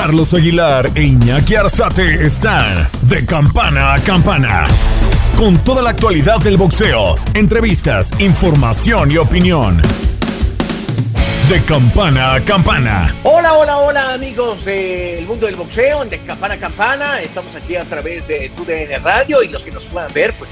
Carlos Aguilar e Iñaki Arzate están de campana a campana. Con toda la actualidad del boxeo, entrevistas, información y opinión. De campana a campana. Hola, hola, hola amigos del mundo del boxeo, de campana a campana. Estamos aquí a través de TUDN Radio y los que nos puedan ver, pues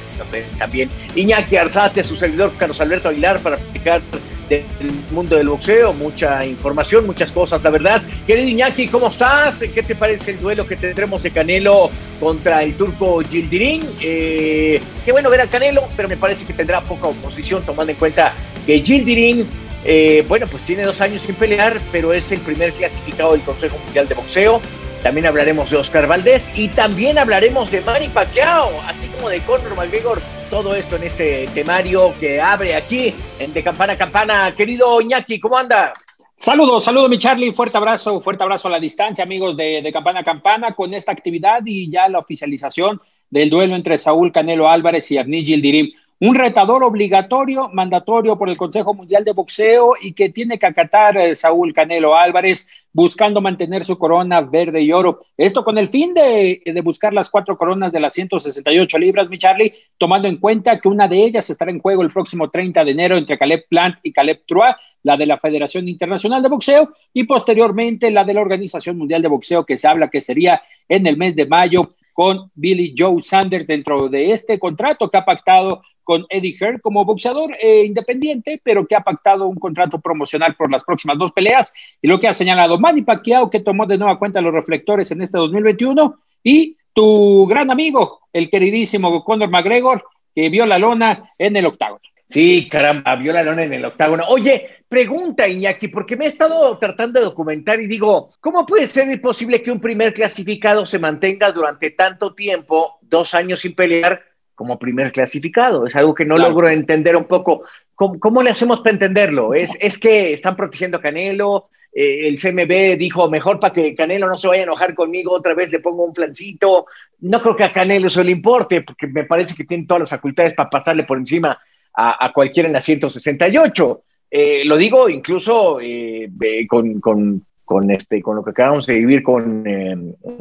también Iñaki Arzate, su servidor Carlos Alberto Aguilar para platicar del mundo del boxeo, mucha información, muchas cosas, la verdad. Querido Iñaki, ¿cómo estás? ¿Qué te parece el duelo que tendremos de Canelo contra el turco Gildirín? Eh, qué bueno ver a Canelo, pero me parece que tendrá poca oposición tomando en cuenta que Gildirín, eh, bueno, pues tiene dos años sin pelear, pero es el primer clasificado del Consejo Mundial de Boxeo. También hablaremos de Oscar Valdés y también hablaremos de Manny Pacquiao, así como de Conor McGregor todo esto en este temario que abre aquí en De Campana a Campana. Querido Iñaki, ¿cómo anda? Saludos, saludos mi Charlie, fuerte abrazo, fuerte abrazo a la distancia, amigos de, de Campana a Campana, con esta actividad y ya la oficialización del duelo entre Saúl Canelo Álvarez y Avni Gildirim un retador obligatorio, mandatorio por el Consejo Mundial de Boxeo y que tiene que acatar eh, Saúl Canelo Álvarez buscando mantener su corona verde y oro. Esto con el fin de, de, buscar las cuatro coronas de las 168 libras, mi Charlie, tomando en cuenta que una de ellas estará en juego el próximo 30 de enero entre Caleb Plant y Caleb Trois, la de la Federación Internacional de Boxeo, y posteriormente la de la Organización Mundial de Boxeo, que se habla que sería en el mes de mayo con Billy Joe Sanders dentro de este contrato que ha pactado con Eddie Hearn como boxeador eh, independiente, pero que ha pactado un contrato promocional por las próximas dos peleas. Y lo que ha señalado Manny Pacquiao, que tomó de nueva cuenta los reflectores en este 2021, y tu gran amigo, el queridísimo Conor McGregor, que vio la lona en el octágono. Sí, caramba, vio la lona en el octágono. Oye, pregunta Iñaki, porque me he estado tratando de documentar y digo, ¿cómo puede ser posible que un primer clasificado se mantenga durante tanto tiempo, dos años sin pelear, como primer clasificado. Es algo que no logro entender un poco. ¿Cómo, le hacemos para entenderlo? ¿Es, es que están protegiendo a Canelo? Eh, el CMB dijo, mejor para que Canelo no se vaya a enojar conmigo, otra vez le pongo un plancito. No creo que a Canelo eso le importe, porque me parece que tiene todas las facultades para pasarle por encima a, cualquiera en la 168. Eh, lo digo incluso eh, con, con, con este con lo que acabamos de vivir con eh,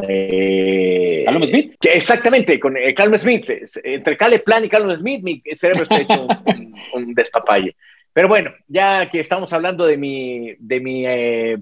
eh Smith. exactamente con eh, Smith. Entre Cale Plan y Carlos Smith mi cerebro está hecho un, despapalle. Pero bueno ya que estamos hablando de mi de mi eh,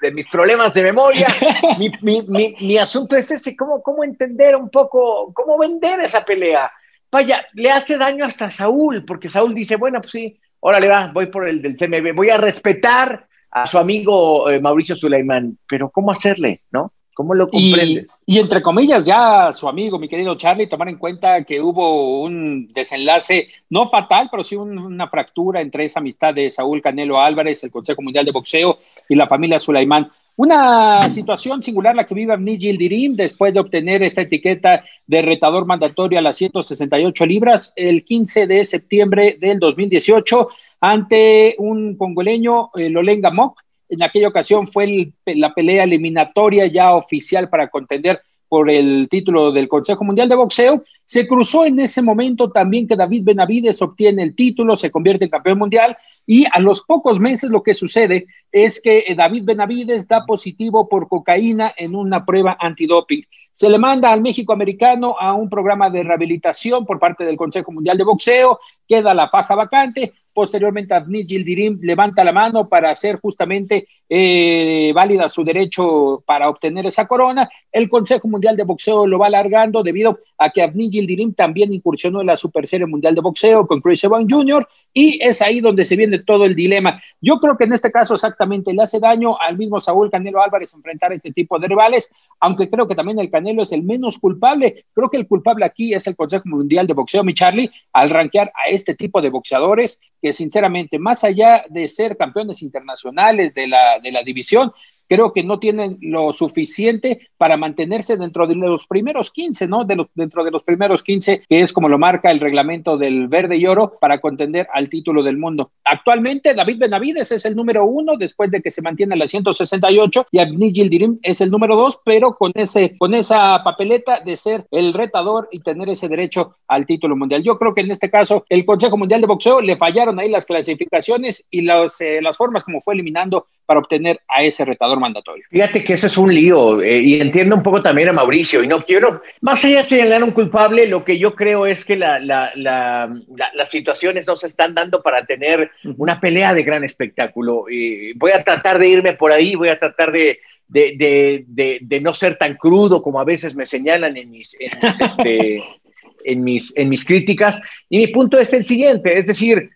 de mis problemas de memoria mi, mi, mi, mi, asunto es ese cómo cómo entender un poco cómo vender esa pelea vaya le hace daño hasta Saúl porque Saúl dice bueno pues sí órale va voy por el del CMB voy a respetar a su amigo eh, Mauricio Sulaimán, pero ¿cómo hacerle, no? ¿Cómo lo comprendes? Y, entre comillas, ya su amigo, mi querido Charlie, tomar en cuenta que hubo un desenlace, no fatal, pero sí una fractura entre esa amistad de Saúl Canelo Álvarez, el Consejo Mundial de Boxeo y la familia Sulaimán. Una situación singular la que vive Avni Dirim después de obtener esta etiqueta de retador mandatorio a las 168 libras el 15 de septiembre del 2018 ante un congoleño, eh, Lolenga Mok. En aquella ocasión fue la pelea eliminatoria ya oficial para contender por el título del Consejo Mundial de Boxeo. Se cruzó en ese momento también que David Benavides obtiene el título, se convierte en campeón mundial y a los pocos meses lo que sucede es que eh, David Benavides da positivo por cocaína en una prueba antidoping. Se le manda al México americano a un programa de rehabilitación por parte del Consejo Mundial de Boxeo, queda la paja vacante, Posteriormente, Avni Gildirim levanta la mano para hacer justamente eh, válida su derecho para obtener esa corona. El Consejo Mundial de Boxeo lo va alargando debido a que Avni Gildirim también incursionó en la Super Serie Mundial de Boxeo con Chris Evans Jr. y es ahí donde se viene todo el dilema. Yo creo que en este caso exactamente le hace daño al mismo Saúl Canelo Álvarez enfrentar este tipo de rivales, aunque creo que también el Canelo es el menos culpable. Creo que el culpable aquí es el Consejo Mundial de Boxeo, mi Charlie, al rankear a este tipo de boxeadores que sinceramente, más allá de ser campeones internacionales de la, de la división, creo que no tienen lo suficiente para mantenerse dentro de los primeros 15, ¿no? De los, dentro de los primeros 15, que es como lo marca el reglamento del verde y oro para contender al título del mundo. Actualmente, David Benavides es el número uno después de que se mantiene la 168 y Abni Gildirim es el número dos, pero con, ese, con esa papeleta de ser el retador y tener ese derecho al título mundial. Yo creo que en este caso el Consejo Mundial de Boxeo le fallaron ahí las clasificaciones y las, eh, las formas como fue eliminando para obtener a ese retador mandatorio. Fíjate que ese es un lío eh, y entiendo un poco también a Mauricio y no quiero, más allá de señalar un culpable, lo que yo creo es que la, la, la, las situaciones no se están dando para tener una pelea de gran espectáculo. voy a tratar de irme por ahí, voy a tratar de, de, de, de, no ser tan crudo como a veces me señalan en mis, en mis, este, en mis, en mis críticas. Y mi punto es el siguiente, es decir,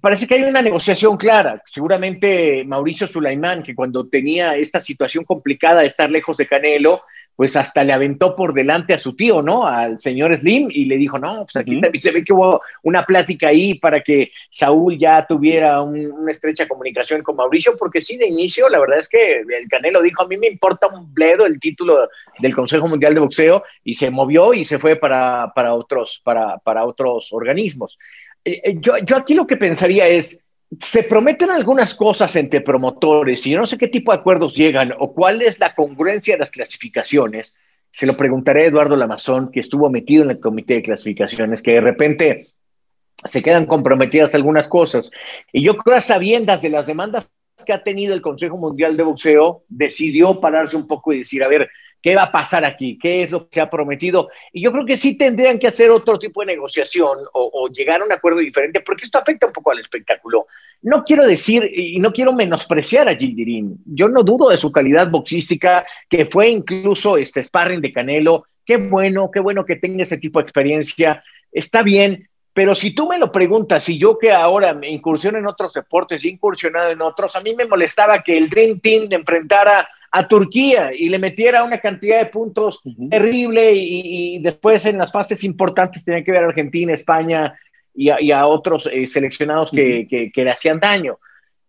parece que hay una negociación clara. Seguramente Mauricio Sulaimán, que cuando tenía esta situación complicada de estar lejos de Canelo, pues hasta le aventó por delante a su tío, ¿no? Al señor Slim y le dijo, no, pues aquí se ve que hubo una plática ahí para que Saúl ya tuviera una estrecha comunicación con Mauricio, porque sí, de inicio, la verdad es que el Canelo dijo, a mí me importa un bledo el título del Consejo Mundial de Boxeo y se movió y se fue para, para otros, para, para otros organismos. Eh, eh, yo, aquí lo que pensaría es, se prometen algunas cosas entre promotores y yo no sé qué tipo de acuerdos llegan o cuál es la congruencia de las clasificaciones. Se lo preguntaré a Eduardo Lamazón, que estuvo metido en el comité de clasificaciones, que de repente se quedan comprometidas algunas cosas. Y yo creo a sabiendas de las demandas que ha tenido el Consejo Mundial de Boxeo, decidió pararse un poco y decir, a ver, ¿Qué va a pasar aquí? ¿Qué es lo que se ha prometido? Y yo creo que sí tendrían que hacer otro tipo de negociación o, llegar a un acuerdo diferente, porque esto afecta un poco al espectáculo. No quiero decir y no quiero menospreciar a Gildirín. Yo no dudo de su calidad boxística, que fue incluso este sparring de Canelo. Qué bueno, qué bueno que tenga ese tipo de experiencia. Está bien, pero si tú me lo preguntas, y yo que ahora me incursiono en otros deportes, he incursionado en otros, a mí me molestaba que el Dream Team enfrentara a Turquía y le metiera una cantidad de puntos terrible y, después en las fases importantes tenía que ver a Argentina, España y a, otros eh, seleccionados que, le hacían daño.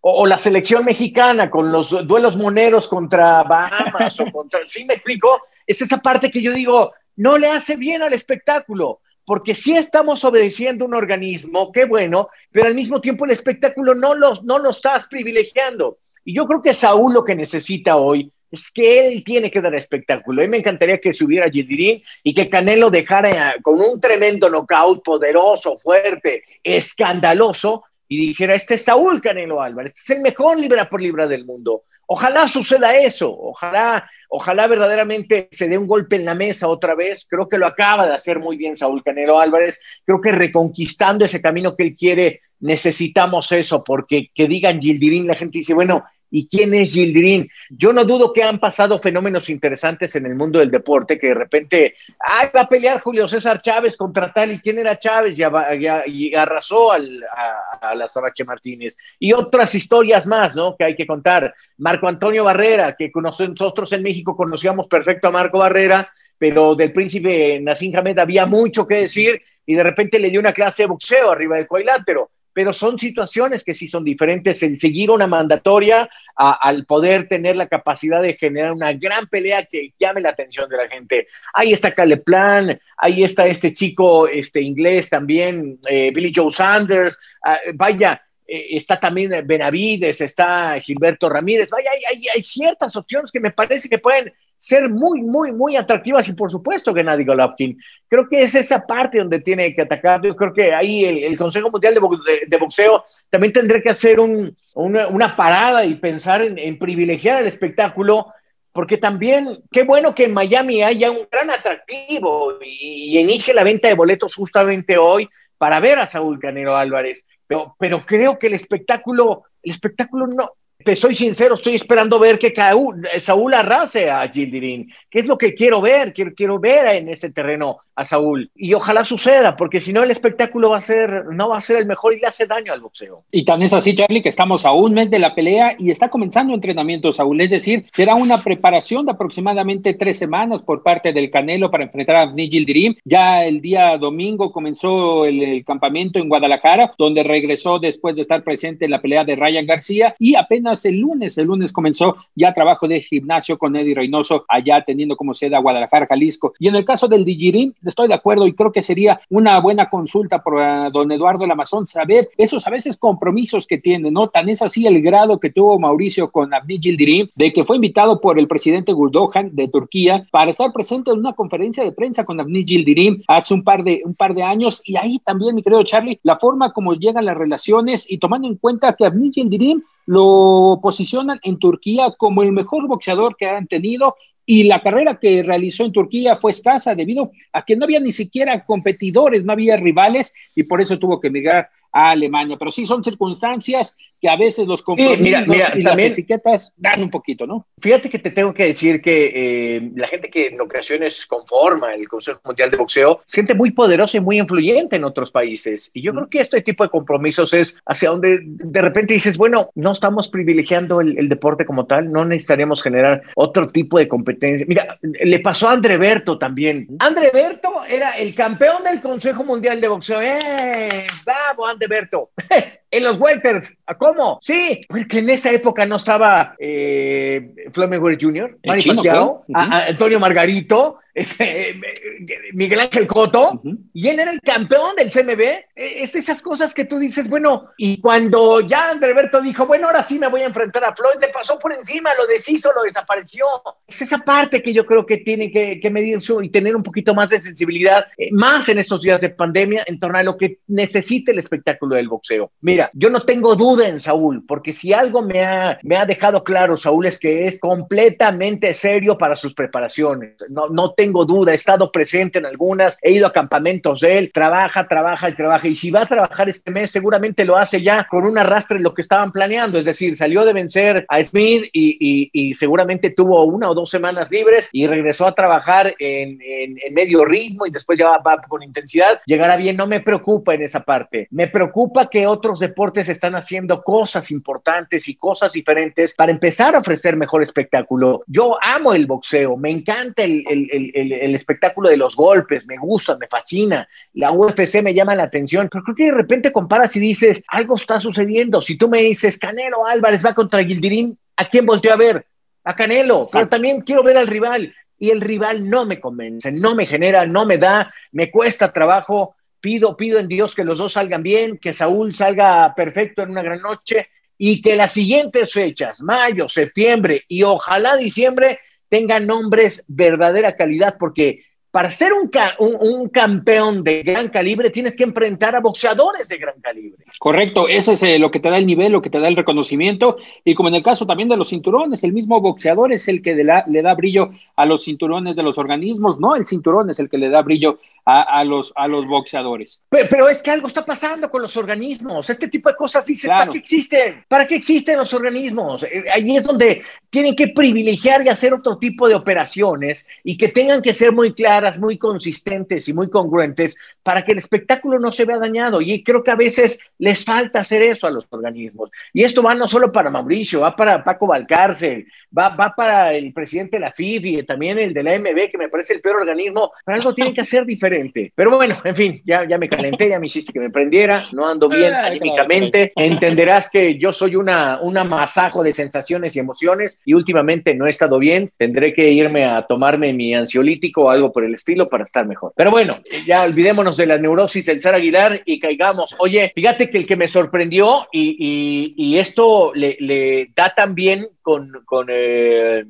O, la selección mexicana con los duelos moneros contra Bahamas o contra... ¿Sí me explico? Es esa parte que yo digo, no le hace bien al espectáculo porque sí estamos obedeciendo un organismo, qué bueno, pero al mismo tiempo el espectáculo no los, no lo estás privilegiando. Y yo creo que Saúl lo que necesita hoy es que él tiene que dar espectáculo. A mí me encantaría que subiera Gildirín y que Canelo dejara con un tremendo knockout poderoso, fuerte, escandaloso, y dijera, este es Saúl Canelo Álvarez, es el mejor libra por libra del mundo. Ojalá suceda eso, ojalá, ojalá verdaderamente se dé un golpe en la mesa otra vez. Creo que lo acaba de hacer muy bien Saúl Canelo Álvarez. Creo que reconquistando ese camino que él quiere, necesitamos eso, porque que digan Gildirín, la gente dice, bueno, ¿Y quién es Gildirín? Yo no dudo que han pasado fenómenos interesantes en el mundo del deporte, que de repente, ay, va a pelear Julio César Chávez contra tal, ¿y quién era Chávez? Y, arrasó al, a, la Sabache Martínez. Y otras historias más, ¿no? Que hay que contar. Marco Antonio Barrera, que nosotros en México conocíamos perfecto a Marco Barrera, pero del príncipe Nassim Hamed había mucho que decir y de repente le dio una clase de boxeo arriba del cuadrilátero pero son situaciones que sí son diferentes. El seguir una mandatoria al poder tener la capacidad de generar una gran pelea que llame la atención de la gente. Ahí está Caleplan, ahí está este chico este, inglés también, eh, Billy Joe Sanders. Ah, vaya, eh, está también Benavides, está Gilberto Ramírez. Vaya, hay ciertas opciones que me parece que pueden ser muy, muy, muy atractivas y por supuesto que Gennady Golovkin. Creo que es esa parte donde tiene que atacar. Yo creo que ahí el, Consejo Mundial de, Boxeo también tendría que hacer una, parada y pensar en, privilegiar el espectáculo, porque también qué bueno que en Miami haya un gran atractivo y, inicie la venta de boletos justamente hoy para ver a Saúl Canero Álvarez. Pero, pero creo que el espectáculo, el espectáculo no, te soy sincero, estoy esperando ver que Saúl arrase a Gildirín. ¿Qué es lo que quiero ver? Quiero, quiero ver en ese terreno a Saúl. Y ojalá suceda, porque si no el espectáculo va a ser, no va a ser el mejor y le hace daño al boxeo. Y tan es así, Charlie, que estamos a un mes de la pelea y está comenzando entrenamiento Saúl. Es decir, será una preparación de aproximadamente tres semanas por parte del Canelo para enfrentar a Gildirim. Ya el día domingo comenzó el, campamento en Guadalajara, donde regresó después de estar presente en la pelea de Ryan García y apenas el lunes, el lunes comenzó ya trabajo de gimnasio con Eddie Reynoso, allá teniendo como sede a Guadalajara, Jalisco. Y en el caso del Digirim, estoy de acuerdo y creo que sería una buena consulta por uh, don Eduardo Lamazón saber esos a veces compromisos que tiene, ¿no? Tan es así el grado que tuvo Mauricio con Abdi Gildirim, de que fue invitado por el presidente Guldohan de Turquía para estar presente en una conferencia de prensa con Abdi Gildirim hace un par de, un par de años. Y ahí también, mi querido Charlie, la forma como llegan las relaciones y tomando en cuenta que Abdi Gildirim lo posicionan en Turquía como el mejor boxeador que han tenido y la carrera que realizó en Turquía fue escasa debido a que no había ni siquiera competidores, no había rivales y por eso tuvo que emigrar a Alemania. Pero sí son circunstancias que a veces los compromisos y las etiquetas dan un poquito, ¿no? Fíjate que te tengo que decir que eh, la gente que en ocasiones conforma el Consejo Mundial de Boxeo siente muy poderosa y muy influyente en otros países. Y yo creo que este tipo de compromisos es hacia donde de repente dices, bueno, no estamos privilegiando el, deporte como tal, no necesitaríamos generar otro tipo de competencia. Mira, le pasó a André Berto también. André Berto era el campeón del Consejo Mundial de Boxeo. ¡Eh! ¡Vamos, André Berto! en los welters. ¿Cómo? Sí, porque en esa época no estaba eh, Jr., Manny Pacquiao, Antonio Margarito, este, Miguel Ángel Coto, y él era el campeón del CMB. E, es esas cosas que tú dices, bueno, y cuando ya Andreberto dijo, bueno, ahora sí me voy a enfrentar a Floyd, le pasó por encima, lo deshizo, lo desapareció. Es esa parte que yo creo que tiene que, que medir su, y tener un poquito más de sensibilidad, eh, más en estos días de pandemia, en torno a lo que necesita el espectáculo del boxeo. Mira, yo no tengo duda en Saúl, porque si algo me ha, me ha dejado claro, Saúl, es que es completamente serio para sus preparaciones. No, no tengo tengo duda, he estado presente en algunas, he ido a campamentos de él, trabaja, trabaja y trabaja. Y si va a trabajar este mes, seguramente lo hace ya con un arrastre en lo que estaban planeando. Es decir, salió de vencer a Smith y, y, seguramente tuvo una o dos semanas libres y regresó a trabajar en, en, medio ritmo y después ya va, con intensidad. Llegará bien, no me preocupa en esa parte. Me preocupa que otros deportes están haciendo cosas importantes y cosas diferentes para empezar a ofrecer mejor espectáculo. Yo amo el boxeo, me encanta el, el el, espectáculo de los golpes, me gusta, me fascina, la UFC me llama la atención, pero creo que de repente comparas y dices, algo está sucediendo. Si tú me dices, Canelo Álvarez va contra Gildirín, ¿a quién volteo a ver? A Canelo, pero también quiero ver al rival y el rival no me convence, no me genera, no me da, me cuesta trabajo. Pido, pido en Dios que los dos salgan bien, que Saúl salga perfecto en una gran noche y que las siguientes fechas, mayo, septiembre y ojalá diciembre, tenga nombres verdadera calidad, porque para ser un, un, campeón de gran calibre tienes que enfrentar a boxeadores de gran calibre. Correcto, ese es eh, lo que te da el nivel, lo que te da el reconocimiento. Y como en el caso también de los cinturones, el mismo boxeador es el que le da brillo a los cinturones de los organismos, no el cinturón es el que le da brillo a, los, a los boxeadores. Pero, es que algo está pasando con los organismos. Este tipo de cosas dices, ¿para qué existen? ¿Para qué existen los organismos? Eh, ahí es donde tienen que privilegiar y hacer otro tipo de operaciones y que tengan que ser muy claras, muy consistentes y muy congruentes para que el espectáculo no se vea dañado. Y creo que a veces les falta hacer eso a los organismos. Y esto va no solo para Mauricio, va para Paco Valcárcel, va, va para el presidente de la FIF y también el de la MB, que me parece el peor organismo, pero algo tiene que hacer diferente pero bueno, en fin, ya, ya me calenté, ya me hiciste que me prendiera, no ando bien anímicamente. Entenderás que yo soy una, una masajo de sensaciones y emociones y últimamente no he estado bien. Tendré que irme a tomarme mi ansiolítico o algo por el estilo para estar mejor. Pero bueno, ya olvidémonos de la neurosis del Sar Aguilar y caigamos. Oye, fíjate que el que me sorprendió y, y, esto le, le, da también con, con eh,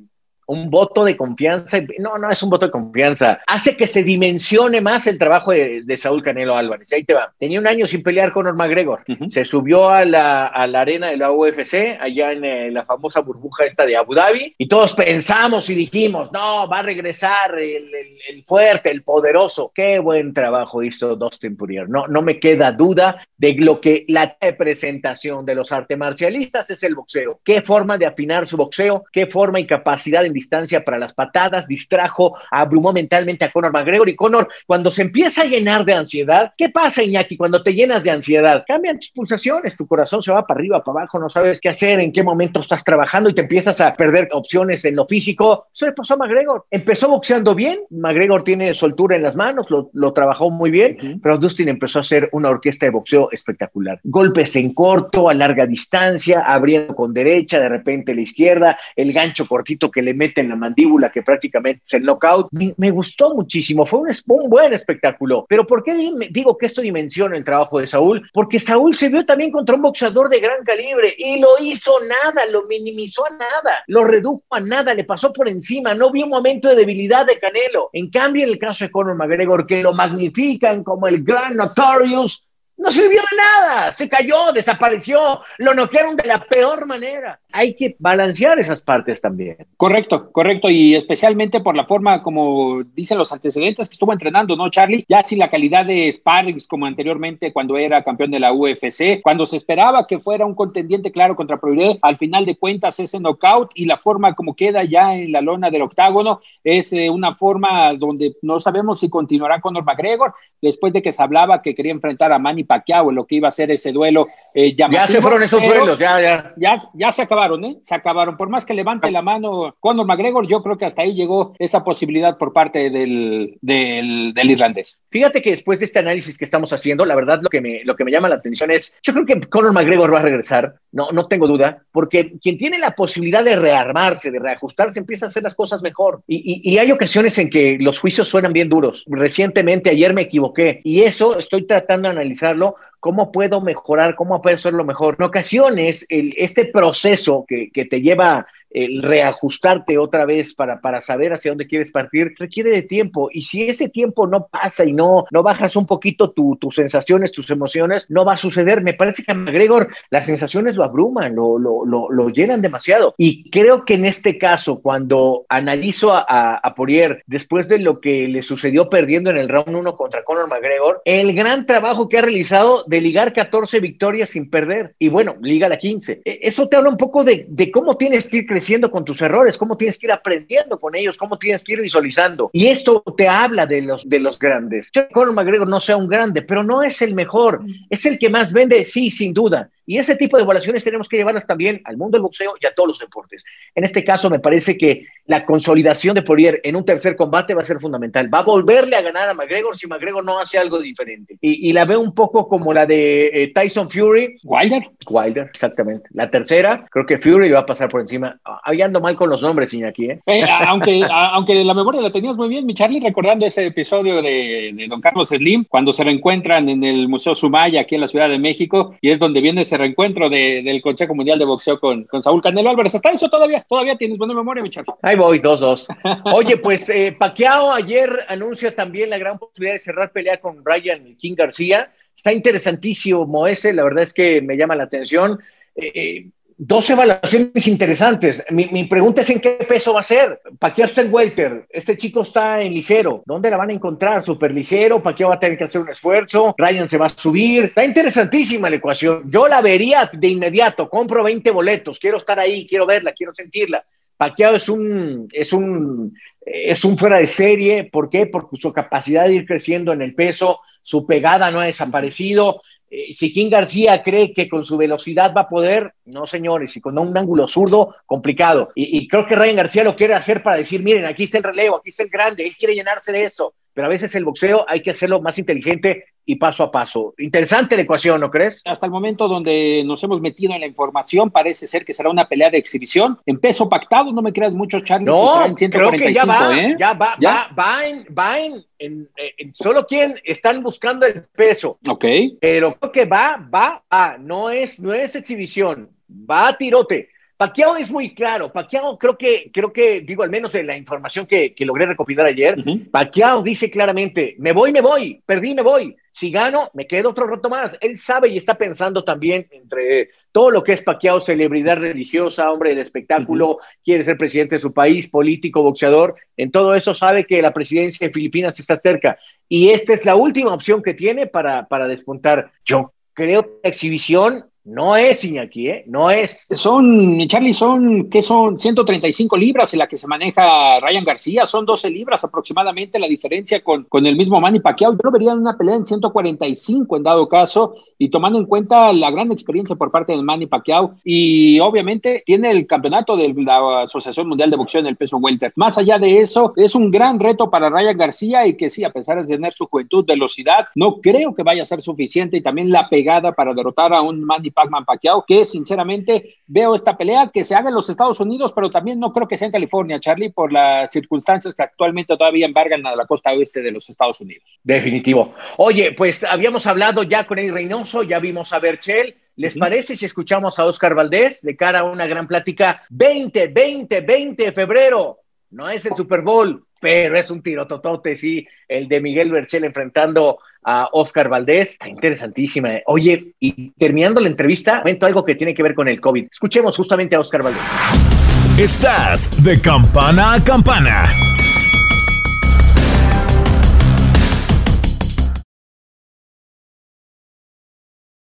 un voto de confianza, no, no es un voto de confianza, hace que se dimensione más el trabajo de, Saúl Canelo Álvarez. Ahí te va. Tenía un año sin pelear con Norma Gregor. Se subió a la, arena de la UFC, allá en eh, la famosa burbuja esta de Abu Dhabi, y todos pensamos y dijimos, no, va a regresar el, fuerte, el poderoso. Qué buen trabajo hizo Dustin Poirier. No, no me queda duda de lo que la presentación de los artes marcialistas es el boxeo. Qué forma de afinar su boxeo, qué forma y capacidad en distancia para las patadas, distrajo, abrumó mentalmente a Conor McGregor y Conor, cuando se empieza a llenar de ansiedad, ¿qué pasa, Iñaki? Cuando te llenas de ansiedad, cambian tus pulsaciones, tu corazón se va para arriba, para abajo, no sabes qué hacer, en qué momento estás trabajando y te empiezas a perder opciones en lo físico. Eso le pasó a McGregor. Empezó boxeando bien, McGregor tiene soltura en las manos, lo, trabajó muy bien, pero Dustin empezó a hacer una orquesta de boxeo espectacular. Golpes en corto, a larga distancia, abriendo con derecha, de repente la izquierda, el gancho cortito que le mete en la mandíbula, que prácticamente es el knockout. Me, gustó muchísimo, fue un, un, buen espectáculo. Pero ¿por qué digo que esto dimensiona el trabajo de Saúl? Porque Saúl se vio también contra un boxeador de gran calibre y lo hizo nada, lo minimizó a nada, lo redujo a nada, le pasó por encima, no vio un momento de debilidad de Canelo. En cambio, en el caso de Conor McGregor, que lo magnifican como el gran Notorious, no sirvió de nada, se cayó, desapareció, lo noquearon de la peor manera. Hay que balancear esas partes también. Correcto, correcto, y especialmente por la forma como dicen los antecedentes que estuvo entrenando, ¿no, Charlie? Ya sin la calidad de sparrings como anteriormente cuando era campeón de la UFC, cuando se esperaba que fuera un contendiente claro contra Poirier, al final de cuentas ese knockout y la forma como queda ya en la lona del octágono es eh, una forma donde no sabemos si continuará con McGregor después de que se hablaba que quería enfrentar a Manny Pacquiao, lo que iba a ser ese duelo. Eh, ya se fueron esos duelos, ya, ya. ya. Ya se acabaron, ¿eh? Se acabaron. Por más que levante la mano Conor McGregor, yo creo que hasta ahí llegó esa posibilidad por parte del, del, del, irlandés. Fíjate que después de este análisis que estamos haciendo, la verdad lo que me, lo que me llama la atención es, yo creo que Conor McGregor va a regresar, no, no tengo duda, porque quien tiene la posibilidad de rearmarse, de reajustarse, empieza a hacer las cosas mejor. Y, y, y hay ocasiones en que los juicios suenan bien duros. Recientemente, ayer me equivoqué, y eso estoy tratando de analizar ¿Cómo puedo mejorar? ¿Cómo puedo hacerlo mejor? En ocasiones, este proceso que, que te lleva el reajustarte otra vez para, para saber hacia dónde quieres partir, requiere de tiempo. Y si ese tiempo no pasa y no, no bajas un poquito tus sensaciones, tus emociones, no va a suceder. Me parece que a McGregor las sensaciones lo abruman, lo, lo, lo, llenan demasiado. Y creo que en este caso, cuando analizo a, a, a después de lo que le sucedió perdiendo en el round 1 contra Conor McGregor, el gran trabajo que ha realizado de ligar 14 victorias sin perder. Y bueno, liga la 15. E, eso te habla un poco de, de cómo tienes que ir creciendo con tus errores, cómo tienes que ir aprendiendo con ellos, cómo tienes que ir visualizando. Y esto te habla de los, de los grandes. Conor McGregor no sea un grande, pero no es el mejor, es el que más vende, sí, sin duda. Y ese tipo de evaluaciones tenemos que llevarlas también al mundo del boxeo y a todos los deportes. En este caso, me parece que la consolidación de Poirier en un tercer combate va a ser fundamental. Va a volverle a ganar a McGregor si McGregor no hace algo diferente. Y, la veo un poco como la de eh, Tyson Fury. Wilder. Wilder, exactamente. La tercera, creo que Fury va a pasar por encima. Ahí ando mal con los nombres, Iñaki. ¿eh? eh aunque, aunque la memoria la tenías muy bien, mi Charlie, recordando ese episodio de, de Don Carlos Slim, cuando se reencuentran en el Museo Sumaya, aquí en la Ciudad de México, y es donde viene ese reencuentro del Consejo Mundial de Boxeo con, con, Saúl Canelo Álvarez. Hasta eso todavía, todavía tienes buena memoria, mi chavo. Ahí voy, dos, dos. Oye, pues eh, Paquiao ayer anuncia también la gran posibilidad de cerrar pelea con Ryan King García. Está interesantísimo ese, la verdad es que me llama la atención. Eh, eh dos evaluaciones interesantes. Mi, mi, pregunta es en qué peso va a ser. Paquiao está en welter, este chico está en ligero. ¿Dónde la van a encontrar? Super ligero, Paquiao va a tener que hacer un esfuerzo, Ryan se va a subir. Está interesantísima la ecuación. Yo la vería de inmediato, compro 20 boletos, quiero estar ahí, quiero verla, quiero sentirla. Paquiao es un, es un, es un fuera de serie. ¿Por qué? Porque su capacidad de ir creciendo en el peso, su pegada no ha desaparecido. Eh, si King García cree que con su velocidad va a poder, no señores, y con un ángulo zurdo, complicado. Y, y, creo que Ryan García lo quiere hacer para decir, miren, aquí está el relevo, aquí está el grande, él quiere llenarse de eso pero a veces el boxeo hay que hacerlo más inteligente y paso a paso. Interesante la ecuación, ¿no crees? Hasta el momento donde nos hemos metido en la información, parece ser que será una pelea de exhibición. En peso pactado, no me creas mucho, Charlie. No, en 145, creo que ya va, ¿eh? ya va, ¿Ya? va, va, en, va en, en, solo quien están buscando el peso. Ok. Pero creo que va, va, a, no es, no es exhibición, va a tirote. Paquiao es muy claro. Paquiao creo que, creo que, digo, al menos de la información que, que logré recopilar ayer, uh dice claramente, me voy, me voy, perdí, me voy. Si gano, me quedo otro rato más. Él sabe y está pensando también entre todo lo que es Paquiao, celebridad religiosa, hombre del espectáculo, quiere ser presidente de su país, político, boxeador. En todo eso sabe que la presidencia de Filipinas está cerca. Y esta es la última opción que tiene para, para despuntar. Yo creo que la exhibición No es Iñaki, ¿eh? No es. Son, Charlie, son, ¿qué son? 135 libras en la que se maneja Ryan García, son 12 libras aproximadamente la diferencia con, con el mismo Manny Pacquiao. Yo vería una pelea en 145 en dado caso, y tomando en cuenta la gran experiencia por parte del Manny Pacquiao, y obviamente tiene el campeonato de la Asociación Mundial de Boxeo en el peso welter. Más allá de eso, es un gran reto para Ryan García y que sí, a pesar de tener su juventud, velocidad, no creo que vaya a ser suficiente y también la pegada para derrotar a un Manny Pacman Pacquiao, que sinceramente veo esta pelea que se haga en los Estados Unidos, pero también no creo que sea en California, Charlie, por las circunstancias que actualmente todavía embargan a la costa oeste de los Estados Unidos. Definitivo. Oye, pues habíamos hablado ya con el Reynoso, ya vimos a Berchel. ¿Les parece si escuchamos a Oscar Valdés de cara a una gran plática 20, 20, 20 de febrero? No es el Super Bowl, pero es un tiro totote, sí, el de Miguel Berchel enfrentando a Oscar Valdés, está interesantísima. Oye, y terminando la entrevista, cuento algo que tiene que ver con el COVID. Escuchemos justamente a Oscar Valdés. Estás de campana a campana.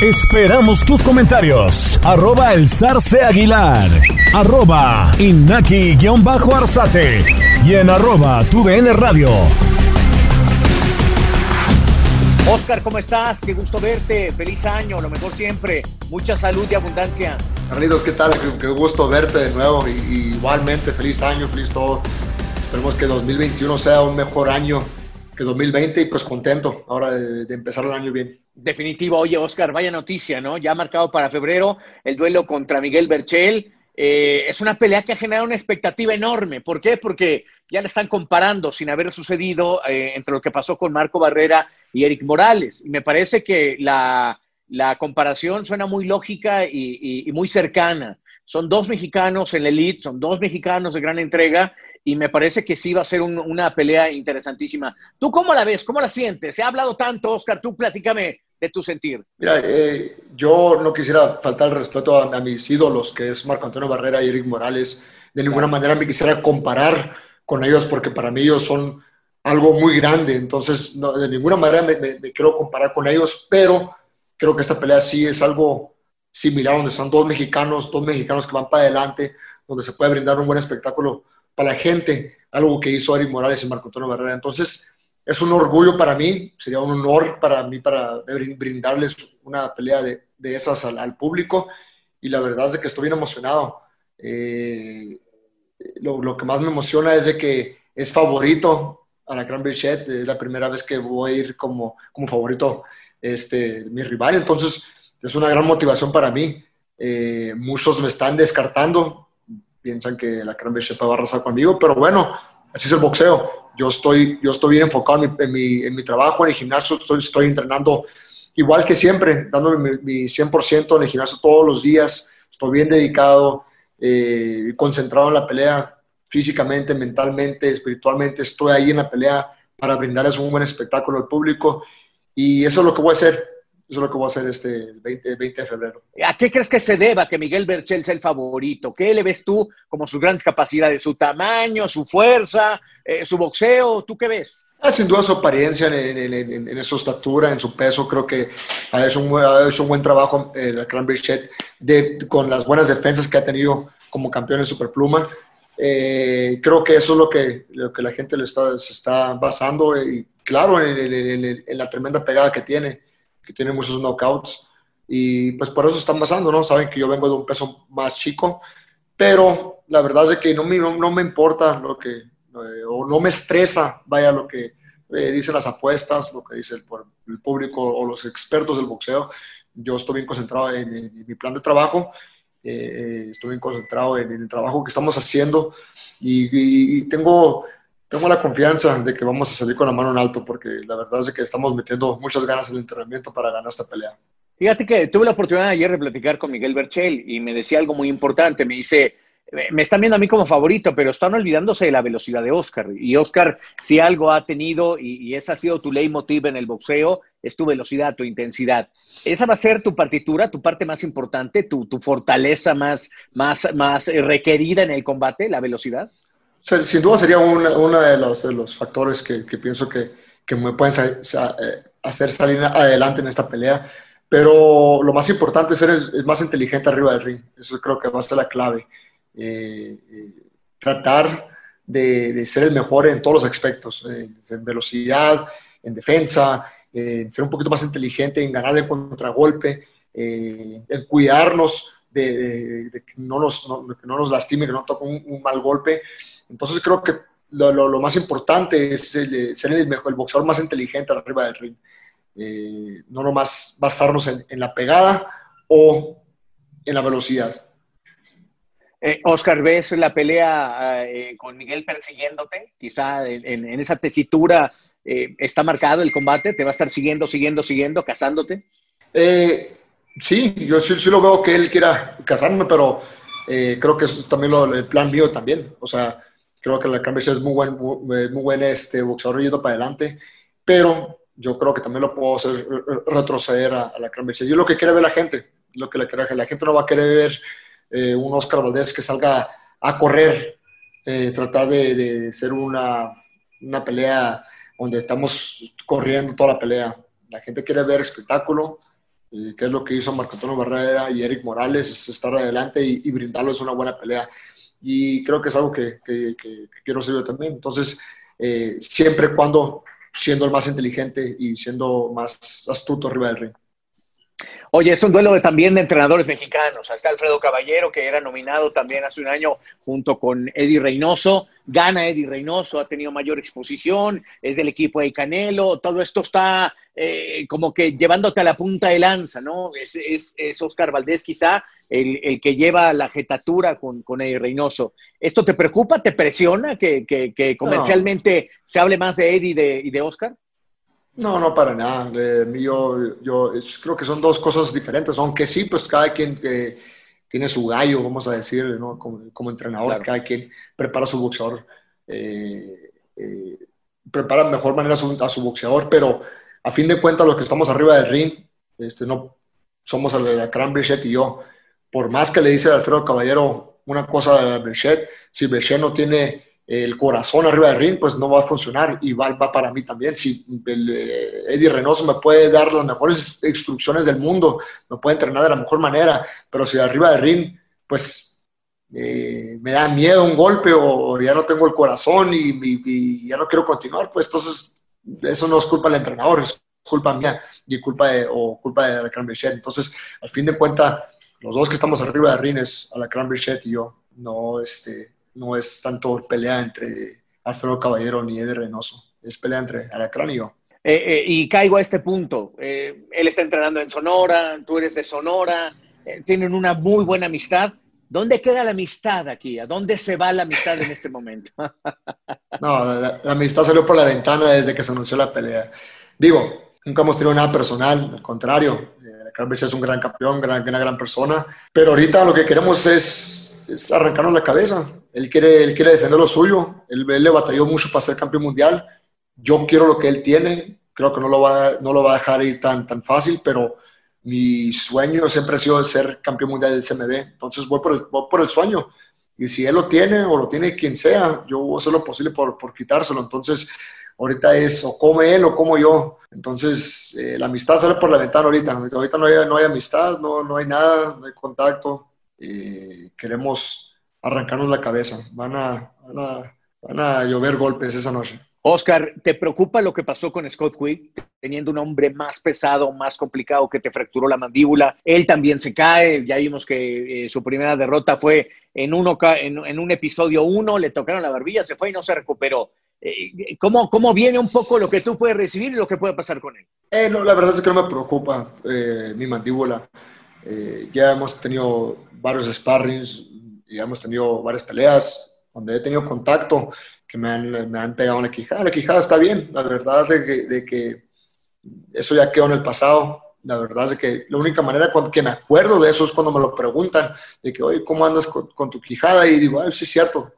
Esperamos tus comentarios. Arroba el zarce aguilar. Arroba inaki-arzate. Y en arroba tu radio. Oscar, ¿cómo estás? Qué gusto verte. Feliz año, lo mejor siempre. Mucha salud y abundancia. Carlitos, ¿qué tal? Qué, gusto verte de nuevo. Y, igualmente, feliz año, feliz todo. Esperemos que 2021 sea un mejor año que 2020 y pues contento ahora de, empezar el año bien. Definitivo. Oye, Oscar, vaya noticia, ¿no? Ya marcado para febrero el duelo contra Miguel Berchel. Eh, es una pelea que ha generado una expectativa enorme. ¿Por qué? Porque ya le están comparando sin haber sucedido eh, entre lo que pasó con Marco Barrera y Eric Morales. Y me parece que la, comparación suena muy lógica y, y muy cercana. Son dos mexicanos en la elite, son dos mexicanos de gran entrega y me parece que sí va a ser una pelea interesantísima. ¿Tú cómo la ves? ¿Cómo la sientes? Se ha hablado tanto, Oscar, tú platícame de tu sentir. Mira, eh, yo no quisiera faltar el respeto a, mis ídolos, que es Marco Antonio Barrera y Eric Morales. De ninguna manera me quisiera comparar con ellos porque para mí ellos son algo muy grande. Entonces, de ninguna manera me, me quiero comparar con ellos, pero creo que esta pelea sí es algo similar, donde son dos mexicanos, dos mexicanos que van para adelante, donde se puede brindar un buen espectáculo para la gente, algo que hizo Eric Morales y Marco Antonio Barrera. Entonces, es un orgullo para mí, sería un honor para mí para brindarles una pelea de, de esas al, público y la verdad es que estoy bien emocionado. Eh, lo, lo, que más me emociona es de que es favorito a la Gran Bichette, es la primera vez que voy a ir como, como favorito este, mi rival, entonces es una gran motivación para mí. Eh, muchos me están descartando, piensan que la Gran Bichette va a arrasar conmigo, pero bueno, así es el boxeo. Yo estoy, yo estoy bien enfocado en mi, en mi, trabajo, en el gimnasio, estoy, estoy entrenando igual que siempre, dándome mi, 100% en el gimnasio todos los días, estoy bien dedicado, eh, concentrado en la pelea, físicamente, mentalmente, espiritualmente, estoy ahí en la pelea para brindarles un buen espectáculo al público y eso es lo que voy a hacer. Eso es lo que voy a hacer este 20, 20 de febrero. ¿A qué crees que se deba que Miguel Berchel sea el favorito? ¿Qué le ves tú como sus grandes capacidades? ¿Su tamaño, su fuerza, eh, su boxeo? ¿Tú qué ves? Ah, sin duda su apariencia, en, en, en, su estatura, en su peso, creo que ha hecho un, ha hecho un buen trabajo eh, la Cran de, con las buenas defensas que ha tenido como campeón en Superpluma. Eh, creo que eso es lo que, lo que la gente le está, se está basando y claro, en, la tremenda pegada que tiene, que tiene muchos knockouts y pues por eso están basando, ¿no? Saben que yo vengo de un peso más chico, pero la verdad es que no me, no me importa lo que, eh, o no me estresa, vaya, lo que eh, dicen las apuestas, lo que dice el, el, público o los expertos del boxeo. Yo estoy bien concentrado en, mi plan de trabajo, eh, estoy bien concentrado en, el trabajo que estamos haciendo y, tengo, tengo la confianza de que vamos a salir con la mano en alto porque la verdad es que estamos metiendo muchas ganas en el entrenamiento para ganar esta pelea. Fíjate que tuve la oportunidad ayer de platicar con Miguel Berchel y me decía algo muy importante. Me dice, me están viendo a mí como favorito, pero están olvidándose de la velocidad de Oscar. Y Oscar, si algo ha tenido, y, esa ha sido tu leitmotiv en el boxeo, es tu velocidad, tu intensidad. Esa va a ser tu partitura, tu parte más importante, tu, fortaleza más, más, más requerida en el combate, la velocidad. Sin duda sería uno de, los, de los factores que, pienso que, me pueden eh, hacer salir adelante en esta pelea. Pero lo más importante es ser más inteligente arriba del ring. Eso creo que va a ser la clave. Eh, eh, tratar de, ser el mejor en todos los aspectos, en velocidad, en defensa, en ser un poquito más inteligente, en ganarle contragolpe, eh, en cuidarnos de, que, no nos, no, no nos lastime, que no toque un, mal golpe. Entonces creo que lo, lo, más importante es ser el, mejor, el boxeador más inteligente arriba del ring. no nomás basarnos en, en la pegada o en la velocidad. Eh, Oscar, ¿ves la pelea eh, con Miguel persiguiéndote? Quizá en, esa tesitura eh, está marcado el combate, te va a estar siguiendo, siguiendo, siguiendo, cazándote. Sí, yo sí, lo veo que él quiera cazarme, pero creo que eso es también el plan mío también. O sea, creo que la Cambridge es muy buen, muy, buen este, boxeador yendo para adelante, pero yo creo que también lo puedo hacer retroceder a, la Cambridge. Yo lo que quiere ver la gente, lo que la, la gente no va a querer ver eh, un Oscar Valdés que salga a correr, eh, tratar de, de, ser una, una, pelea donde estamos corriendo toda la pelea. La gente quiere ver espectáculo, eh, que es lo que hizo Marco Antonio Barrera y Eric Morales, es estar adelante y, brindarles una buena pelea. Y creo que es algo que, que, quiero ser yo también. Entonces, siempre cuando siendo el más inteligente y siendo más astuto arriba del ring. Oye, es un duelo de, también de entrenadores mexicanos. Está Alfredo Caballero, que era nominado también hace un año junto con Eddie Reynoso. Gana Eddie Reynoso, ha tenido mayor exposición, es del equipo de Canelo. Todo esto está eh, como que llevándote a la punta de lanza, ¿no? Es, es, Oscar Valdés quizá el, que lleva la jetatura con, con, Eddie Reynoso. ¿Esto te preocupa, te presiona que, comercialmente se hable más de Eddie y de, y de Oscar? No, no, para nada. yo, yo creo que son dos cosas diferentes, aunque sí, pues cada quien eh, tiene su gallo, vamos a decir, ¿no? como, entrenador, cada quien prepara su boxeador, eh, eh, prepara de mejor manera a su, a su, boxeador, pero a fin de cuentas los que estamos arriba del ring, este, no, somos el, la Cran y yo. Por más que le dice a Alfredo Caballero una cosa a Brichet, si Brichet no tiene el corazón arriba del ring, pues no va a funcionar. Y va, para mí también. Si eh, Eddie Reynoso me puede dar las mejores instrucciones del mundo, me puede entrenar de la mejor manera, pero si arriba del ring, pues eh, me da miedo un golpe o, ya no tengo el corazón y, ya no quiero continuar, pues entonces eso no es culpa del entrenador, es culpa mía y culpa de, o culpa de la Bichet. Entonces, al fin de cuentas, los dos que estamos arriba de Rines, a la Bichet y yo, no, este, no es tanto pelea entre Alfredo Caballero ni Eddie Reynoso, es pelea entre Alacrán y yo. Eh, eh, y caigo a este punto. él está entrenando en Sonora, tú eres de Sonora, tienen una muy buena amistad. ¿Dónde queda la amistad aquí? ¿A dónde se va la amistad en este momento? no, la, amistad salió por la ventana desde que se anunció la pelea. Digo, nunca hemos tenido nada personal, al contrario. Eh, Carlos es un gran campeón, una gran persona, pero ahorita lo que queremos es, arrancarnos la cabeza. Él quiere, él quiere defender lo suyo, él, le batalló mucho para ser campeón mundial. Yo quiero lo que él tiene, creo que no lo va, no lo va a dejar ir tan, tan fácil, pero mi sueño siempre ha sido ser campeón mundial del CMB, entonces voy por el, por el sueño. Y si él lo tiene o lo tiene quien sea, yo voy a hacer lo posible por, por quitárselo. Entonces, ahorita es o come él o como yo. Entonces, eh, la amistad sale por la ventana ahorita. Ahorita no hay, no hay amistad, no, no hay nada, no hay contacto. Eh, queremos arrancarnos la cabeza. Van a, van a, van a llover golpes esa noche. Oscar, ¿te preocupa lo que pasó con Scott Quick, teniendo un hombre más pesado, más complicado que te fracturó la mandíbula? Él también se cae, ya vimos que eh, su primera derrota fue en, uno, en, un episodio uno, le tocaron la barbilla, se fue y no se recuperó. Eh, ¿cómo, ¿Cómo viene un poco lo que tú puedes recibir y lo que puede pasar con él? Eh, no, la verdad es que no me preocupa mi mandíbula. ya hemos tenido varios sparrings, ya hemos tenido varias peleas donde he tenido contacto que me han, me han pegado en la quijada. La quijada está bien, la verdad de que, de que eso ya quedó en el pasado. La verdad es que la única manera cuando, que me acuerdo de eso es cuando me lo preguntan, de que, oye, ¿cómo andas con, tu quijada? Y digo, ay, sí es cierto,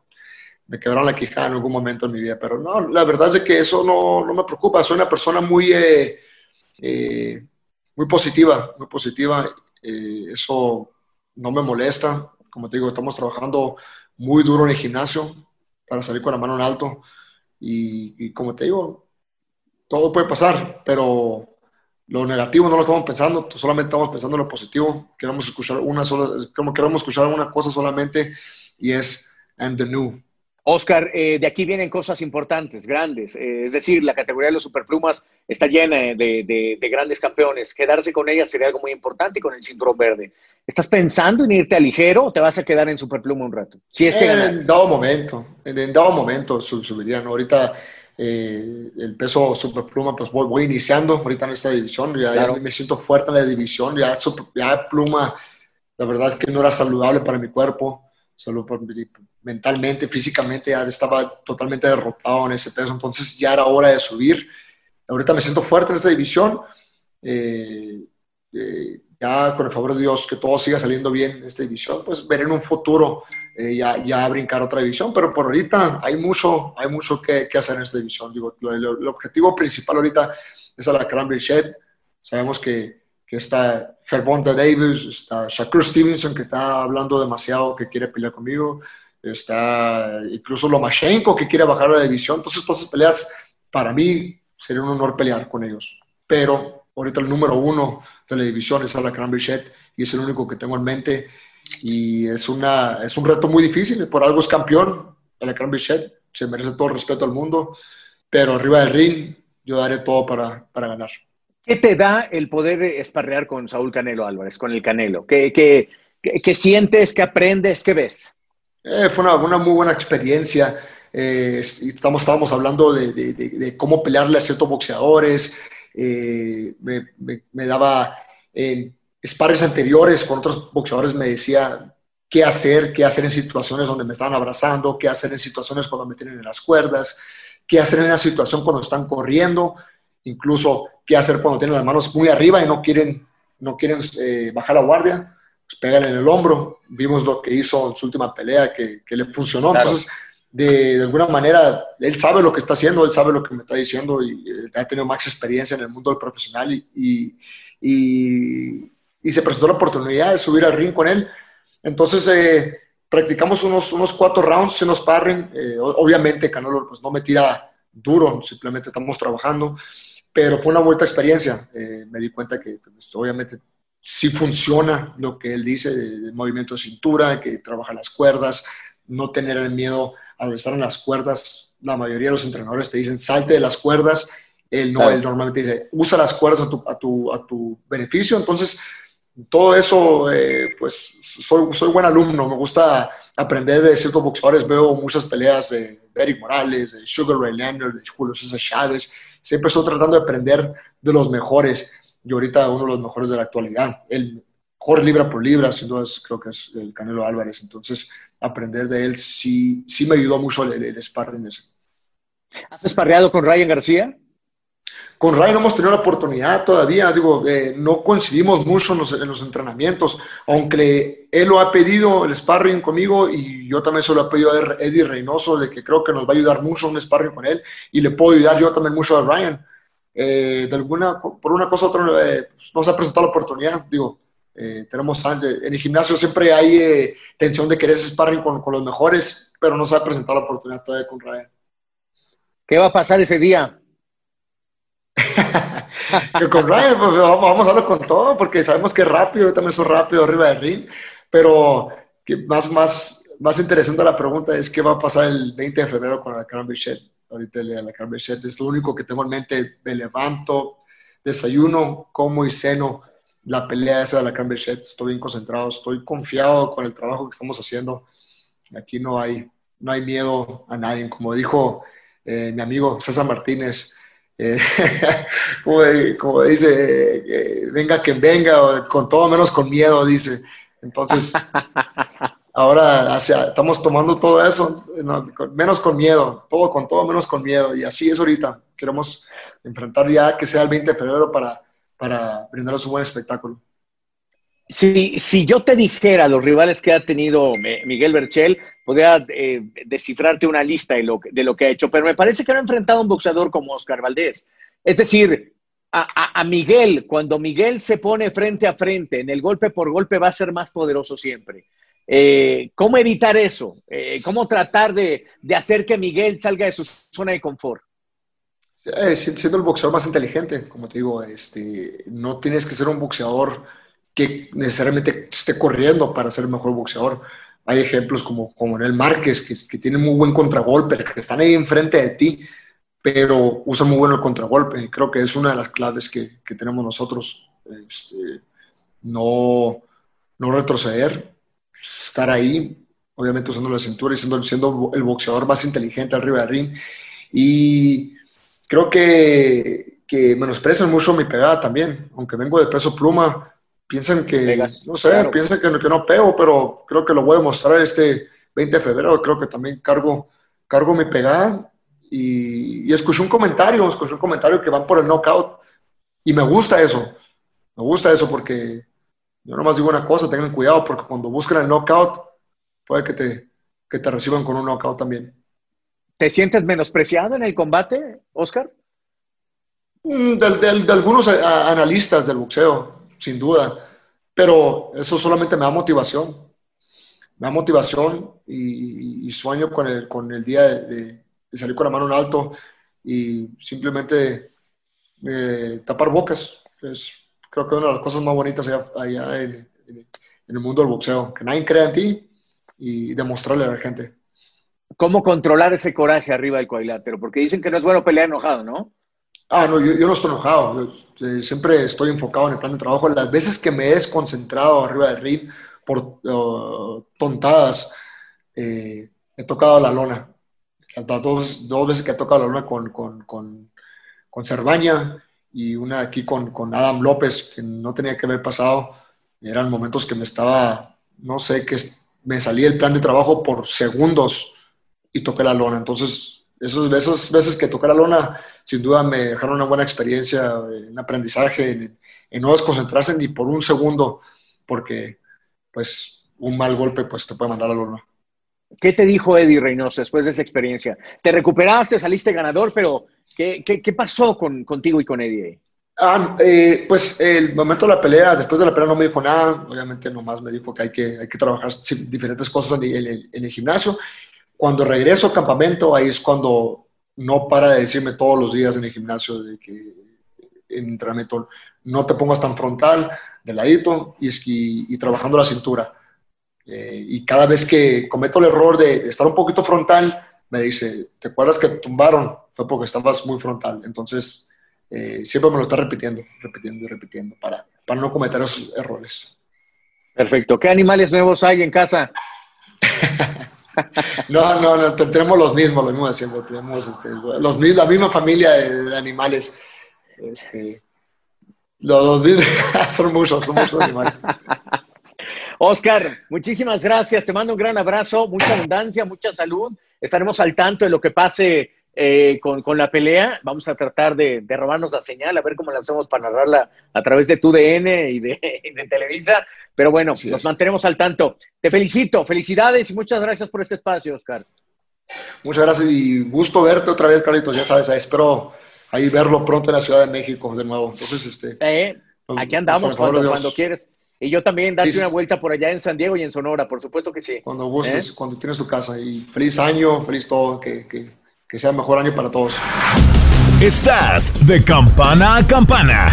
me quebraron la quijada en algún momento en mi vida, pero no, la verdad es que eso no, no me preocupa. Soy una persona muy, eh, eh, muy positiva, muy positiva. Eh, eso no me molesta. Como te digo, estamos trabajando muy duro en el gimnasio para salir con la mano en alto. Y, como te digo, todo puede pasar, pero lo negativo no lo estamos pensando, solamente estamos pensando en lo positivo. Queremos escuchar una sola, queremos escuchar una cosa solamente y es and the new. Oscar, eh, de aquí vienen cosas importantes, grandes. Eh, es decir, la categoría de los superplumas está llena de, grandes campeones. Quedarse con ella sería algo muy importante y con el cinturón verde. ¿Estás pensando en irte a ligero o te vas a quedar en superpluma un rato? Si es que en dado momento, en, dado momento subirían. Ahorita eh, el peso superpluma, pues voy, iniciando ahorita en esta división. Ya, me siento fuerte en la división. Ya, ya pluma, la verdad es que no era saludable para mi cuerpo. Salud por, mentalmente, físicamente, ya estaba totalmente derrotado en ese peso, entonces ya era hora de subir. Ahorita me siento fuerte en esta división. Eh, eh, ya con el favor de Dios, que todo siga saliendo bien en esta división, pues veré en un futuro eh, ya, ya brincar otra división, pero por ahorita hay mucho, hay mucho que, hacer en esta división. Digo, el, objetivo principal ahorita es a la Cranberry Shed. Sabemos que, que está Gervonta Davis, está Shakur Stevenson, que está hablando demasiado, que quiere pelear conmigo está incluso Lomachenko que quiere bajar la división. Entonces, todas esas peleas, para mí, sería un honor pelear con ellos. Pero ahorita el número uno de la división es Alacrán Bichet y es el único que tengo en mente. Y es, una, es un reto muy difícil, por algo es campeón. Alacrán Bichet se merece todo el respeto del mundo, pero arriba del ring yo daré todo para, para ganar. ¿Qué te da el poder esparrear con Saúl Canelo Álvarez, con el Canelo? ¿Qué, qué, qué sientes, qué aprendes, qué ves? Eh, fue una, una, muy buena experiencia. Eh, estamos, estábamos hablando de, cómo pelearle a ciertos boxeadores. Eh, me, daba en anteriores con otros boxeadores, me decía qué hacer, qué hacer en situaciones donde me estaban abrazando, qué hacer en situaciones cuando me tienen en las cuerdas, qué hacer en una situación cuando están corriendo, incluso qué hacer cuando tienen las manos muy arriba y no quieren, no quieren bajar la guardia pues pégale en el hombro. Vimos lo que hizo en su última pelea, que, que le funcionó. Entonces, de, de, alguna manera, él sabe lo que está haciendo, él sabe lo que me está diciendo y eh, ha tenido más experiencia en el mundo del profesional y, y, y, se presentó la oportunidad de subir al ring con él. Entonces, eh, practicamos unos, unos cuatro rounds, unos sparring. Eh, obviamente, Canelo pues, no me tira duro, simplemente estamos trabajando, pero fue una buena experiencia. me di cuenta que pues, obviamente sí funciona lo que él dice, el movimiento de cintura, que trabaja las cuerdas, no tener el miedo al estar en las cuerdas. La mayoría de los entrenadores te dicen salte de las cuerdas. Él no, él normalmente dice usa las cuerdas a tu, a tu, a tu beneficio. Entonces, todo eso, eh, pues soy, soy buen alumno, me gusta aprender de ciertos boxeadores, veo muchas peleas de Eric Morales, de Sugar Ray Leonard, de Julio César Chávez, siempre estoy tratando de aprender de los mejores, y ahorita uno de los mejores de la actualidad, el mejor libra por libra, sin duda creo que es el Canelo Álvarez, entonces aprender de él sí, sí me ayudó mucho el, el sparring ese. ¿Has esparreado con Ryan García? Con Ray no hemos tenido la oportunidad todavía, digo, eh, no coincidimos mucho en los, entrenamientos, aunque él lo ha pedido el sparring conmigo y yo también se lo he pedido a Eddie Reynoso, de que creo que nos va a ayudar mucho un sparring con él y le puedo ayudar yo también mucho a Ryan. Eh, de alguna, por una cosa u otra eh, pues, nos ha presentado la oportunidad, digo, tenemos en el gimnasio siempre hay tensión de querer sparring con, con los mejores, pero no se ha presentado la oportunidad todavía con Ryan. ¿Qué va a pasar ese día? que con Ryan, pues, vamos, vamos, a hablar con todo, porque sabemos que es rápido, yo también soy rápido arriba del ring, pero que más, más, más interesante la pregunta es qué va a pasar el 20 de febrero con la Carmen Bichette. Ahorita la Carmen Bichette es lo único que tengo en mente, me levanto, desayuno, como y ceno. La pelea esa de la Carmen Bichette, estoy bien concentrado, estoy confiado con el trabajo que estamos haciendo, aquí no hay, no hay miedo a nadie, como dijo eh, mi amigo César Martínez, eh, como, dice, eh, venga quien venga, con todo menos con miedo, dice. Entonces, ahora estamos tomando todo eso, menos con miedo, todo con todo menos con miedo. Y así es ahorita. Queremos enfrentar ya que sea el 20 de febrero para, para brindarles un buen espectáculo. Si, si yo te dijera los rivales que ha tenido Miguel Berchel, podría eh, descifrarte una lista de lo, de lo que ha hecho, pero me parece que no ha enfrentado a un boxeador como Oscar Valdés. Es decir, a, Miguel, cuando Miguel se pone frente a frente, en el golpe por golpe va a ser más poderoso siempre. Eh, ¿Cómo evitar eso? Eh, ¿Cómo tratar de, hacer que Miguel salga de su zona de confort? siendo el boxeador más inteligente, como te digo, este, no tienes que ser un boxeador que necesariamente esté corriendo para ser el mejor boxeador. Hay ejemplos como, como el Márquez, que, que tiene muy buen contragolpe, que están ahí enfrente de ti, pero usa muy bueno el contragolpe. Creo que es una de las claves que, que tenemos nosotros. Este, no retroceder, estar ahí, obviamente usando la cintura y siendo, siendo el boxeador más inteligente arriba del ring. Y creo que, que menosprecian mucho mi pegada también, aunque vengo de peso pluma piensan que, no sé, piensan que, que, no pego, pero creo que lo voy a mostrar este 20 de febrero. Creo que también cargo, cargo mi pegada y, y escuché un comentario, escuché un comentario que van por el knockout y me gusta eso. Me gusta eso porque yo nomás digo una cosa, tengan cuidado porque cuando buscan el knockout puede que te, que te reciban con un knockout también. ¿Te sientes menospreciado en el combate, Oscar? Mm, de algunos analistas del boxeo, sin duda. Pero eso solamente me da motivación. Me da motivación y, sueño con el, con el día de, salir con la mano en alto y simplemente eh, tapar bocas. Es, creo que una de las cosas más bonitas allá, en, el mundo del boxeo. Que nadie crea en ti y demostrarle a la gente. ¿Cómo controlar ese coraje arriba del cuadrilátero? Porque dicen que no es bueno pelear enojado, ¿no? Ah, no, yo, no estoy enojado. Eh, siempre estoy enfocado en el plan de trabajo. Las veces que me he desconcentrado arriba del ring por uh, tontadas, eh, he tocado la lona. Dos, dos, veces que he tocado la lona con, con, con, con y una aquí con, con, Adam López, que no tenía que haber pasado. Eran momentos que me estaba, no sé, que me salía el plan de trabajo por segundos y toqué la lona. Entonces, esos, esas veces que toqué la lona, sin duda me dejaron una buena experiencia, un aprendizaje, en, no desconcentrarse ni por un segundo, porque pues un mal golpe pues te puede mandar a la lona. ¿Qué te dijo Eddie Reynoso después de esa experiencia? Te recuperaste, saliste ganador, pero ¿qué, qué, qué pasó con, contigo y con Eddie? Ah, eh, pues el momento de la pelea, después de la pelea no me dijo nada, obviamente nomás me dijo que hay que, hay que trabajar diferentes cosas en el, en el gimnasio cuando regreso al campamento, ahí es cuando no para de decirme todos los días en el gimnasio de que en entrenamiento. No te pongas tan frontal, de ladito y, y, trabajando la cintura. Eh, y cada vez que cometo el error de, estar un poquito frontal, me dice, ¿te acuerdas que tumbaron? Fue porque estabas muy frontal. Entonces, eh, siempre me lo está repitiendo, repitiendo y repitiendo para, para no cometer esos errores. Perfecto. ¿Qué animales nuevos hay en casa? no, no, no, tenemos los mismos, los mismos haciendo, tenemos este, los, la misma familia de, animales. Este, los, los son muchos, son muchos animales. Oscar, muchísimas gracias. Te mando un gran abrazo, mucha abundancia, mucha salud. Estaremos al tanto de lo que pase eh, con, con, la pelea. Vamos a tratar de, de, robarnos la señal, a ver cómo la hacemos para narrarla a través de tu DN y de, de Televisa. Pero bueno, nos mantenemos al tanto. Te felicito, felicidades y muchas gracias por este espacio, Oscar. Muchas gracias y gusto verte otra vez, Carlitos. Ya sabes, espero ahí verlo pronto en la Ciudad de México de nuevo. Entonces, este. Eh, pues, aquí andamos cuando, cuando, quieres. Y yo también darte una vuelta por allá en San Diego y en Sonora, por supuesto que sí. Cuando gustes, ¿Eh? cuando tienes tu casa. Y feliz año, feliz todo, que, que, que sea mejor año para todos. Estás de campana a campana.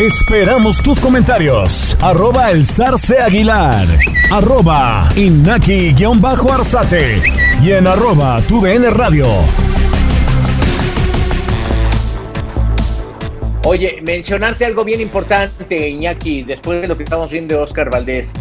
Esperamos tus comentarios. Arroba el zarce aguilar. Arroba inaki-arzate. Y en arroba tu radio. Oye, mencionarte algo bien importante, Iñaki, después de lo que estamos viendo de Oscar Valdés.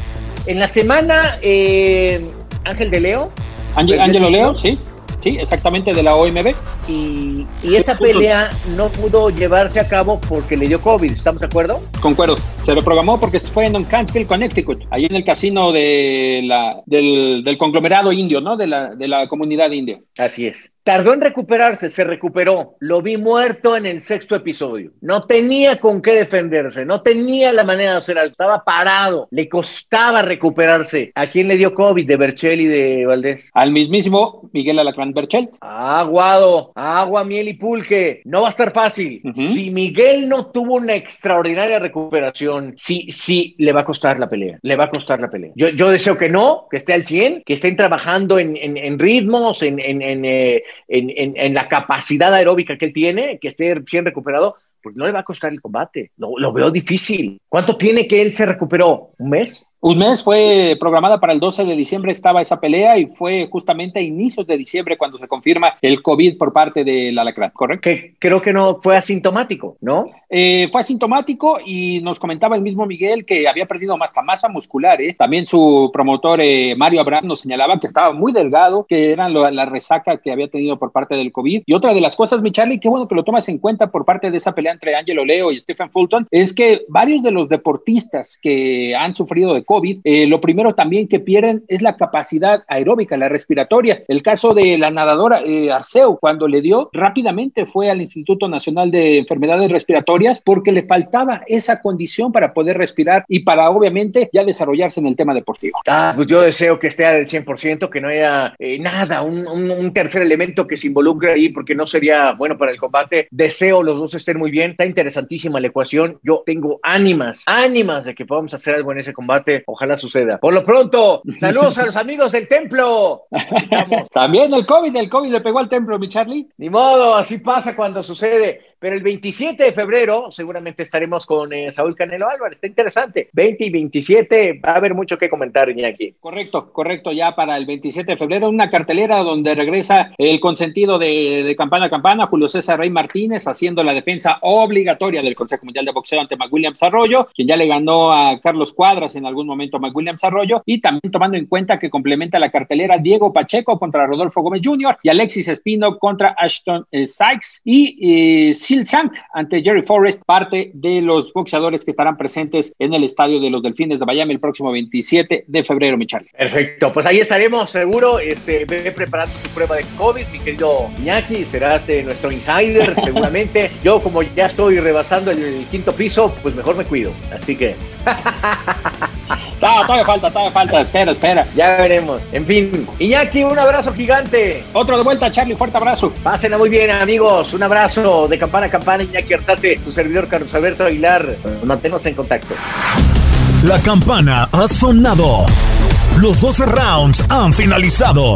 En la semana, eh, Ángel de Leo. Ángel, Leo, sí. Sí, exactamente, de la OMB. Y, esa pelea no pudo llevarse a cabo porque le dio COVID, ¿estamos de acuerdo? Concuerdo. Se lo programó porque fue en Huntsville, Connecticut, ahí en el casino de la, del, del conglomerado indio, ¿no? De la, de la comunidad india. Así es. Tardó en recuperarse, se recuperó. Lo vi muerto en el sexto episodio. No tenía con qué defenderse, no tenía la manera de hacer algo. Estaba parado, le costaba recuperarse. ¿A quién le dio COVID de Berchel y de Valdés? Al mismísimo Miguel Alacrán Berchel. Aguado, agua, miel y pulque. No va a estar fácil. Si Miguel no tuvo una extraordinaria recuperación, sí, sí, le va a costar la pelea. Le va a costar la pelea. Yo, yo deseo que no, que esté al 100, que estén trabajando en, en, ritmos, en, en eh, en, en, la capacidad aeróbica que él tiene, que esté bien recuperado, pues no le va a costar el combate. Lo, lo veo difícil. ¿Cuánto tiene que él se recuperó? ¿Un mes? Un mes fue programada para el 12 de diciembre, estaba esa pelea y fue justamente a inicios de diciembre cuando se confirma el COVID por parte del Alacrán, ¿correcto? Que creo que no fue asintomático, ¿no? Eh, fue asintomático y nos comentaba el mismo Miguel que había perdido más masa muscular. ¿eh? También su promotor eh, Mario Abraham nos señalaba que estaba muy delgado, que era la resaca que había tenido por parte del COVID. Y otra de las cosas, mi Charlie, qué bueno que lo tomas en cuenta por parte de esa pelea entre Angelo Leo y Stephen Fulton, es que varios de los deportistas que han sufrido de COVID, eh, lo primero también que pierden es la capacidad aeróbica, la respiratoria. El caso de la nadadora eh, Arceo, cuando le dio, rápidamente fue al Instituto Nacional de Enfermedades Respiratorias porque le faltaba esa condición para poder respirar y para obviamente ya desarrollarse en el tema deportivo. Ah, pues yo deseo que esté al 100%, que no haya eh, nada, un, un, tercer elemento que se involucre ahí porque no sería bueno para el combate. Deseo los dos estén muy bien, está interesantísima la ecuación. Yo tengo ánimas, ánimas de que podamos hacer algo en ese combate. Ojalá suceda. Por lo pronto, saludos a los amigos del templo. También el COVID, el COVID le pegó al templo, mi Charlie. Ni modo, así pasa cuando sucede. Pero el 27 de febrero seguramente estaremos con eh, Saúl Canelo Álvarez. Está interesante. 20 y 27 va a haber mucho que comentar, Iñaki. Correcto, correcto. Ya para el 27 de febrero, una cartelera donde regresa el consentido de, campana a campana, Julio César Rey Martínez, haciendo la defensa obligatoria del Consejo Mundial de Boxeo ante McWilliams Arroyo, quien ya le ganó a Carlos Cuadras en algún momento a McWilliams Arroyo, y también tomando en cuenta que complementa la cartelera Diego Pacheco contra Rodolfo Gómez Jr. y Alexis Espino contra Ashton eh, Sykes y eh, Sil Sang ante Jerry Forrest, parte de los boxeadores que estarán presentes en el estadio de los Delfines de Miami el próximo 27 de febrero, mi Charlie. Perfecto, pues ahí estaremos seguro. Este, ve preparando tu prueba de COVID, mi querido Iñaki, serás eh, nuestro insider seguramente. Yo como ya estoy rebasando el quinto piso, pues mejor me cuido. Así que... todavía falta, todavía falta. Espera, espera. Ya veremos. En fin, Iñaki, un abrazo gigante. Otro de vuelta, Charlie. Fuerte abrazo. Pásenla muy bien, amigos. Un abrazo de campana a campana. Iñaki Arzate, tu servidor Carlos Alberto Aguilar. Manténnos en contacto. La campana ha sonado. Los 12 rounds han finalizado.